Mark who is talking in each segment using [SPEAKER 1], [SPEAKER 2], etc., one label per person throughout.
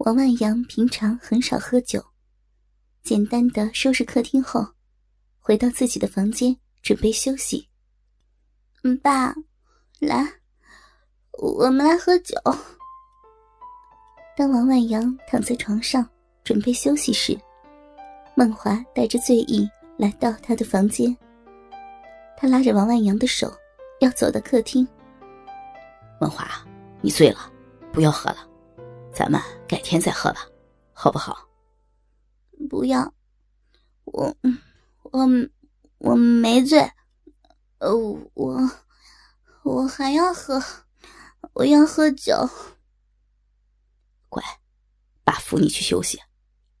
[SPEAKER 1] 王万阳平常很少喝酒，简单的收拾客厅后，回到自己的房间准备休息。
[SPEAKER 2] 爸，来，我们来喝酒。
[SPEAKER 1] 当王万阳躺在床上准备休息时，孟华带着醉意来到他的房间。他拉着王万阳的手，要走到客厅。
[SPEAKER 3] 孟华，你醉了，不要喝了。咱们改天再喝吧，好不好？
[SPEAKER 2] 不要，我我我没醉，呃，我我还要喝，我要喝酒。
[SPEAKER 3] 乖，爸扶你去休息，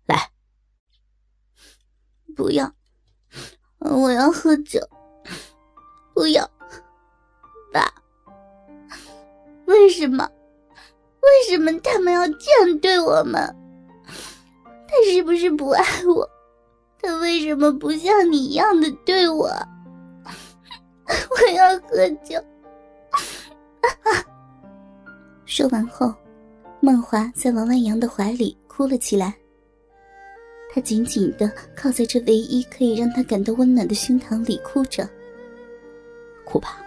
[SPEAKER 3] 来。
[SPEAKER 2] 不要，我要喝酒。不要，爸，为什么？为什么他们要这样对我们？他是不是不爱我？他为什么不像你一样的对我？我要喝酒。
[SPEAKER 1] 说完后，孟华在王万阳的怀里哭了起来。他紧紧的靠在这唯一可以让他感到温暖的胸膛里哭着。
[SPEAKER 3] 哭吧，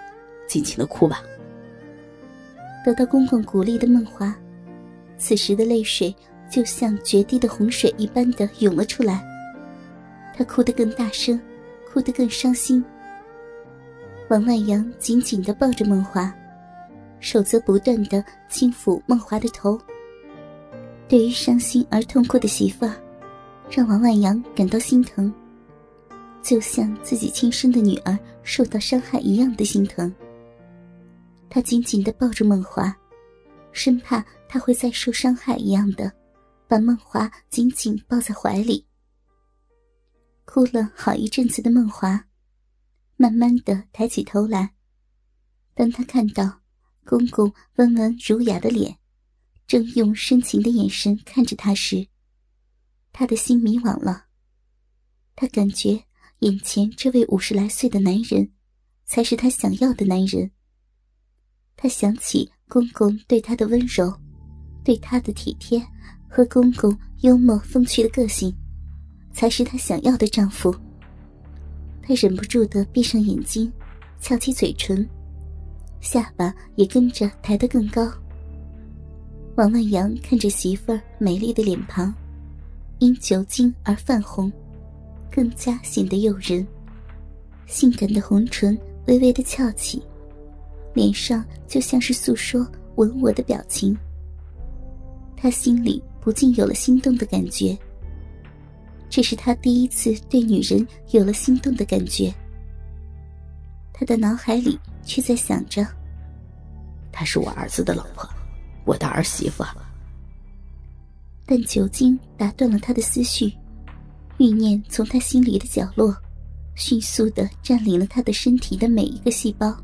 [SPEAKER 3] 尽情的哭吧。
[SPEAKER 1] 得到公公鼓励的梦华，此时的泪水就像决堤的洪水一般的涌了出来。她哭得更大声，哭得更伤心。王万阳紧紧的抱着梦华，手则不断的轻抚梦华的头。对于伤心而痛哭的媳妇儿，让王万阳感到心疼，就像自己亲生的女儿受到伤害一样的心疼。他紧紧的抱住孟华，生怕他会再受伤害一样的，把孟华紧紧抱在怀里。哭了好一阵子的孟华，慢慢的抬起头来。当他看到公公温文儒雅的脸，正用深情的眼神看着他时，他的心迷惘了。他感觉眼前这位五十来岁的男人，才是他想要的男人。他想起公公对他的温柔，对他的体贴，和公公幽默风趣的个性，才是他想要的丈夫。他忍不住的闭上眼睛，翘起嘴唇，下巴也跟着抬得更高。王万阳看着媳妇儿美丽的脸庞，因酒精而泛红，更加显得诱人。性感的红唇微微的翘起。脸上就像是诉说吻我的表情，他心里不禁有了心动的感觉。这是他第一次对女人有了心动的感觉。他的脑海里却在想着：“
[SPEAKER 3] 她是我儿子的老婆，我的儿媳妇。”
[SPEAKER 1] 但酒精打断了他的思绪，欲念从他心里的角落，迅速的占领了他的身体的每一个细胞。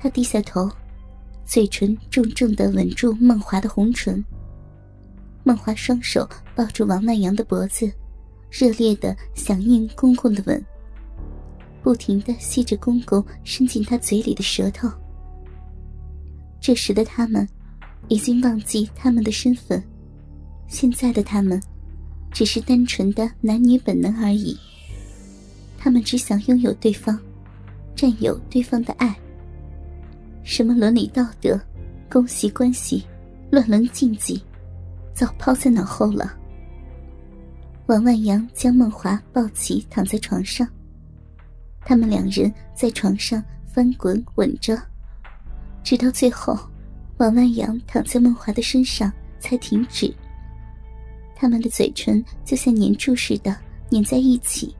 [SPEAKER 1] 他低下头，嘴唇重重的吻住孟华的红唇。孟华双手抱住王万阳的脖子，热烈的响应公公的吻，不停的吸着公公伸进他嘴里的舌头。这时的他们，已经忘记他们的身份，现在的他们，只是单纯的男女本能而已。他们只想拥有对方，占有对方的爱。什么伦理道德、公媳关系、乱伦禁忌，早抛在脑后了。王万阳将孟华抱起，躺在床上。他们两人在床上翻滚吻着，直到最后，王万阳躺在孟华的身上才停止。他们的嘴唇就像粘住似的粘在一起，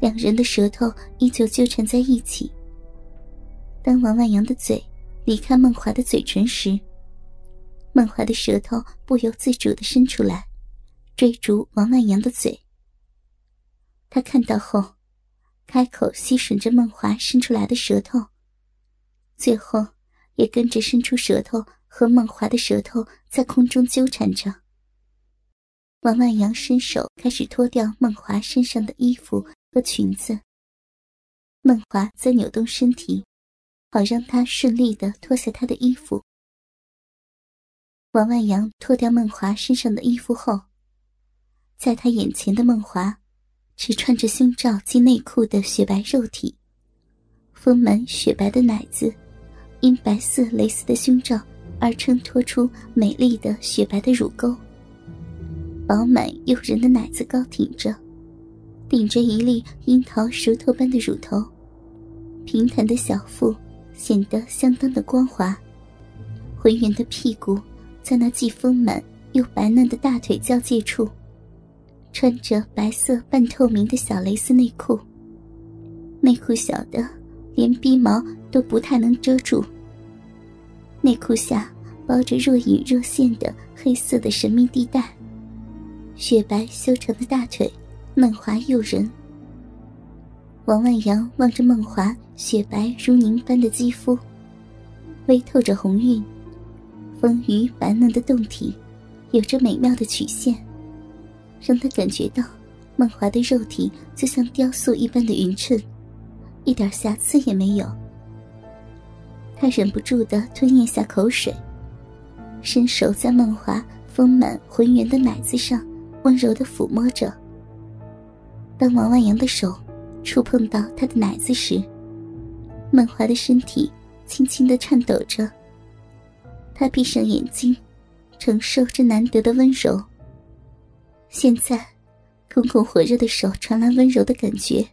[SPEAKER 1] 两人的舌头依旧纠缠在一起。当王万阳的嘴离开孟华的嘴唇时，孟华的舌头不由自主的伸出来，追逐王万阳的嘴。他看到后，开口吸吮着孟华伸出来的舌头，最后也跟着伸出舌头和孟华的舌头在空中纠缠着。王万阳伸手开始脱掉孟华身上的衣服和裙子，孟华则扭动身体。好让他顺利的脱下他的衣服。王万阳脱掉梦华身上的衣服后，在他眼前的梦华，只穿着胸罩及内裤的雪白肉体，丰满雪白的奶子，因白色蕾丝的胸罩而衬托出美丽的雪白的乳沟。饱满诱人的奶子高挺着，顶着一粒樱桃熟透般的乳头，平坦的小腹显得相当的光滑，浑圆的屁股在那既丰满又白嫩的大腿交界处。穿着白色半透明的小蕾丝内裤，内裤小的连鼻毛都不太能遮住。内裤下包着若隐若现的黑色的神秘地带，雪白修长的大腿嫩滑诱人。王万阳望着梦华雪白如凝般的肌肤，微透着红晕，丰腴白嫩的胴体，有着美妙的曲线。让他感觉到，梦华的肉体就像雕塑一般的匀称，一点瑕疵也没有。他忍不住的吞咽下口水，伸手在梦华丰满浑圆的奶子上温柔的抚摸着。当王万阳的手触碰到他的奶子时，曼华的身体轻轻的颤抖着。他闭上眼睛，承受这难得的温柔。现在，公公火热的手传来温柔的感觉。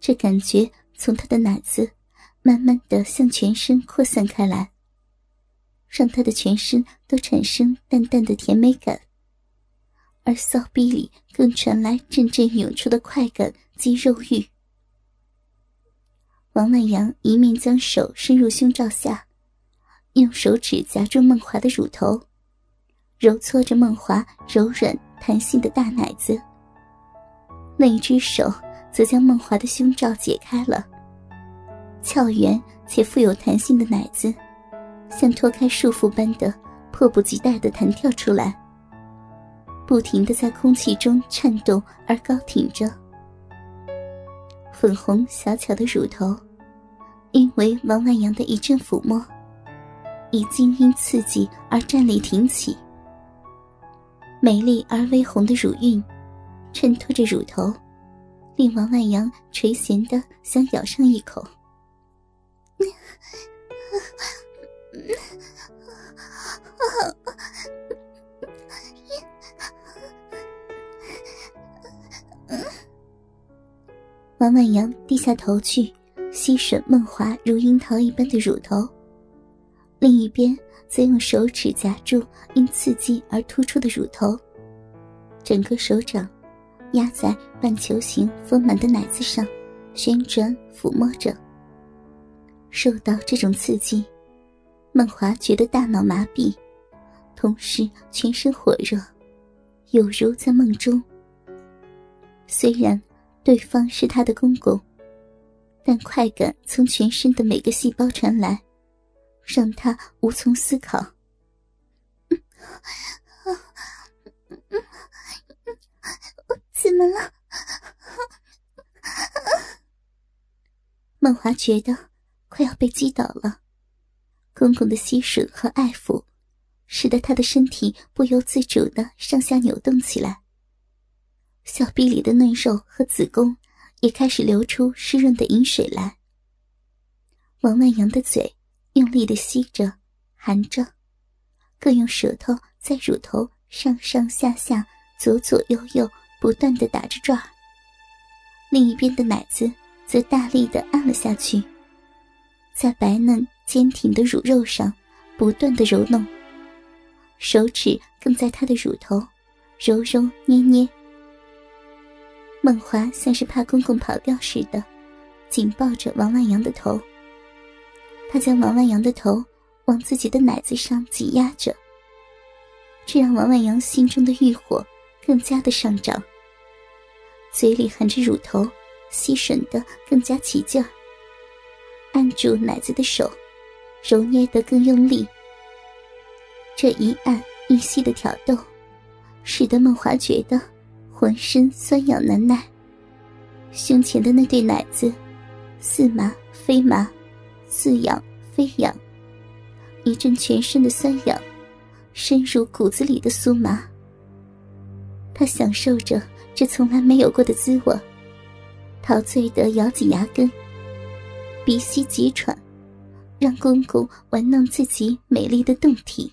[SPEAKER 1] 这感觉从他的奶子慢慢的向全身扩散开来，让他的全身都产生淡淡的甜美感，而骚逼里更传来阵阵涌出的快感及肉欲。王万阳一面将手伸入胸罩下，用手指夹住梦华的乳头，揉搓着梦华柔软。弹性的大奶子，另一只手则将梦华的胸罩解开了。俏圆且富有弹性的奶子，像脱开束缚般的迫不及待的弹跳出来，不停的在空气中颤动而高挺着。粉红小巧的乳头，因为王万阳的一阵抚摸，已经因刺激而站立挺起。美丽而微红的乳晕，衬托着乳头，令王万阳垂涎的想咬上一口。王万阳低下头去，吸吮梦华如樱桃一般的乳头，另一边。则用手指夹住因刺激而突出的乳头，整个手掌压在半球形丰满的奶子上，旋转抚摸着。受到这种刺激，梦华觉得大脑麻痹，同时全身火热，有如在梦中。虽然对方是他的公公，但快感从全身的每个细胞传来。让他无从思考。
[SPEAKER 2] 怎么了？
[SPEAKER 1] 梦华觉得快要被击倒了。公公的吸吮和爱抚，使得他的身体不由自主的上下扭动起来。小臂里的嫩肉和子宫也开始流出湿润的饮水来。王万阳的嘴。用力的吸着，含着，更用舌头在乳头上上下下、左左右右不断的打着转另一边的奶子则大力的按了下去，在白嫩坚挺的乳肉上不断的揉弄，手指更在他的乳头揉揉捏捏。梦华像是怕公公跑掉似的，紧抱着王万阳的头。他将王万阳的头往自己的奶子上挤压着，这让王万阳心中的欲火更加的上涨，嘴里含着乳头，吸吮的更加起劲儿，按住奶子的手，揉捏得更用力。这一按一吸的挑逗，使得梦华觉得浑身酸痒难耐，胸前的那对奶子似麻非麻。似痒非痒，一阵全身的酸痒，深入骨子里的酥麻。他享受着这从来没有过的滋味，陶醉的咬紧牙根，鼻息急喘，让公公玩弄自己美丽的胴体。